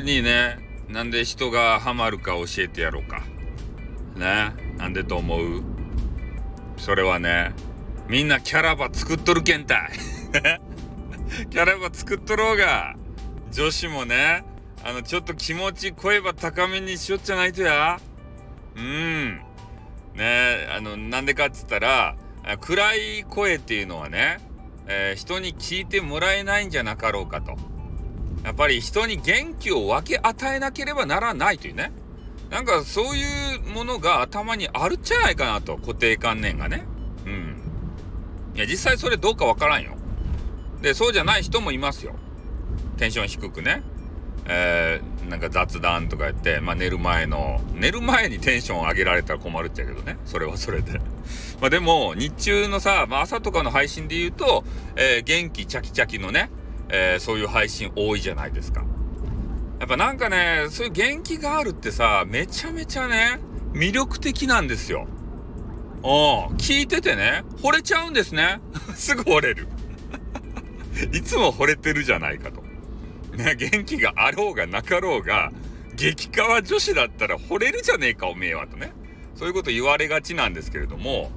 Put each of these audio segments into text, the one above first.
にねなんで人がハマるか教えてやろうか。ねなんでと思う？それはねみんなキャラバ作っとるけんたい。キャラバ作っとろうが。女子もねあのちょっと気持ち声ば高めにしよっちゃないとや。うん。ねあのなんでかっつったら暗い声っていうのはね、えー、人に聞いてもらえないんじゃなかろうかと。やっぱり人に元気を分け与えなければならないというね。なんかそういうものが頭にあるっちゃないかなと固定観念がね。うん。いや実際それどうかわからんよ。でそうじゃない人もいますよ。テンション低くね。えー、なんか雑談とかやって、まあ、寝る前の寝る前にテンション上げられたら困るっちゃけどね。それはそれで。まあでも日中のさ、まあ、朝とかの配信で言うと、えー、元気チャキチャキのね、えー、そういう配信多いじゃないですか。やっぱなんかねそういう元気があるってさめちゃめちゃね魅力的なんですよ。お聞いててね惚れちゃうんですね。すぐ惚れる。いつも惚れてるじゃないかと。ね、元気があろうがなかろうが、激川女子だったら惚れるじゃねえか、おめえはとね。そういうこと言われがちなんですけれども、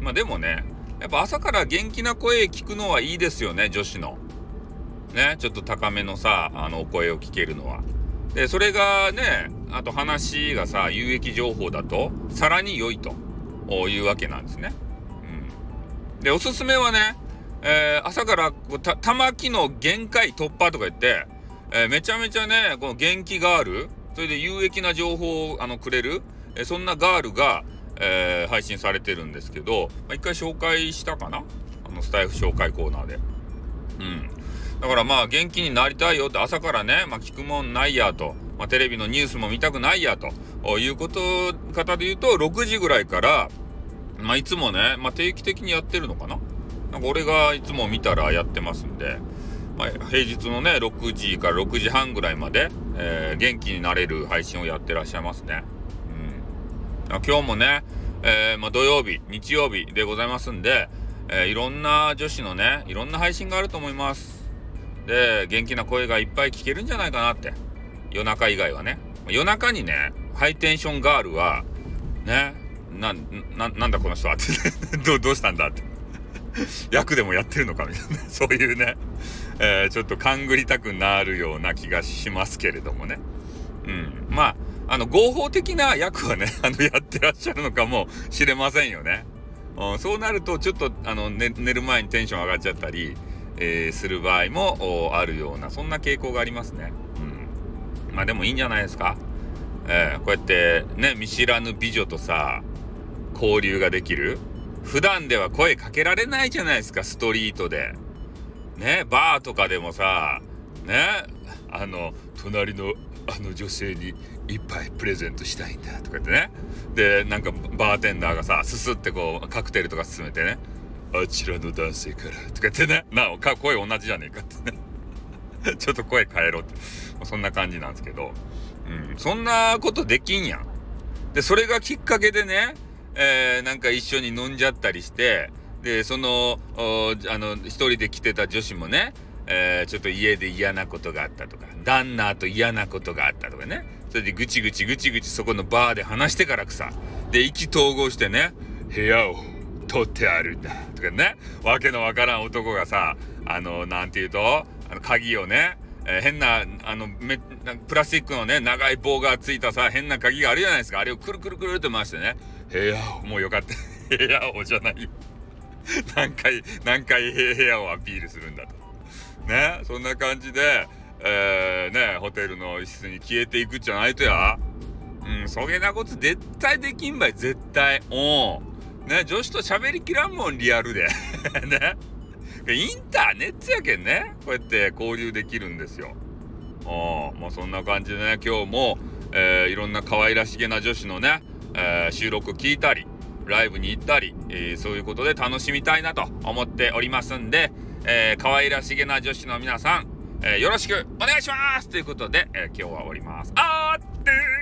まあでもね、やっぱ朝から元気な声聞くのはいいですよね、女子の。ね、ちょっと高めのさ、あの、お声を聞けるのは。で、それがね、あと話がさ、有益情報だと、さらに良いというわけなんですね。うん。で、おすすめはね、えー、朝からこうた玉木の限界突破とか言って、えー、めちゃめちゃねこの元気ガールそれで有益な情報をあのくれる、え、そんなガールが、え配信されてるんですけど、まあ、一回紹介したかな？あのスタイフ紹介コーナーで。うんだからまあ元気になりたいよって朝からね、まあ、聞くもんないやと、まあ、テレビのニュースも見たくないやということ方で言うと6時ぐらいから、まあ、いつもね、まあ、定期的にやってるのかななんか俺がいつも見たらやってますんで、まあ、平日のね、6時から6時半ぐらいまで、えー、元気になれる配信をやってらっしゃいますね。うん。今日もね、えー、まあ、土曜日、日曜日でございますんで、えー、いろんな女子のね、いろんな配信があると思います。で、元気な声がいっぱい聞けるんじゃないかなって。夜中以外はね。夜中にね、ハイテンションガールは、ね、な、な、なんだこの人はって ど、どうしたんだって。役でもやってるのかみたいな、そういうね、えー、ちょっと勘ぐりたくなるような気がしますけれどもね。うん。まあ、あの、合法的な役はね、あの、やってらっしゃるのかもしれませんよね。うん、そうなると、ちょっと、あの、ね、寝る前にテンション上がっちゃったり、えー、する場合もあるような、そんな傾向がありますね。うん。まあ、でもいいんじゃないですか。えー、こうやってね、見知らぬ美女とさ、交流ができる。普段では声かけられないじゃないですか、ストリートで。ね、バーとかでもさ、ね、あの、隣のあの女性に一杯プレゼントしたいんだとか言ってね。で、なんかバーテンダーがさ、すすってこう、カクテルとか進めてね。あちらの男性からとか言ってね。なお、声同じじゃねえかってね。ちょっと声変えろって。そんな感じなんですけど。うん、そんなことできんやん。で、それがきっかけでね、えー、なんか一緒に飲んじゃったりして、で、その、あの、一人で来てた女子もね、えー、ちょっと家で嫌なことがあったとか、旦那と嫌なことがあったとかね、それでぐちぐちぐちぐちそこのバーで話してからくさ、で、意気投合してね、部屋を取ってあるんだ、とかね、わけのわからん男がさ、あの、なんて言うと、あの、鍵をね、えー、変な、あの、め、プラスチックのね、長い棒がついたさ、変な鍵があるじゃないですか。あれをくるくるくるって回してね、部屋を、もうよかった。部屋をじゃないよ何回、何回部屋をアピールするんだと。ね、そんな感じで、えー、ね、ホテルの一室に消えていくじゃないとや。うん、そげなこと絶対できんばい、絶対。おん。ね、女子と喋りきらんもん、リアルで。ね。インターネットやけんね、こうやって交流できるんですよ。あまあそんな感じでね、今日も、えー、いろんな可愛らしげな女子のね、えー、収録聞いたり、ライブに行ったり、えー、そういうことで楽しみたいなと思っておりますんで、えー、可愛らしげな女子の皆さん、えー、よろしくお願いしますということで、え、今日は終わります。あーって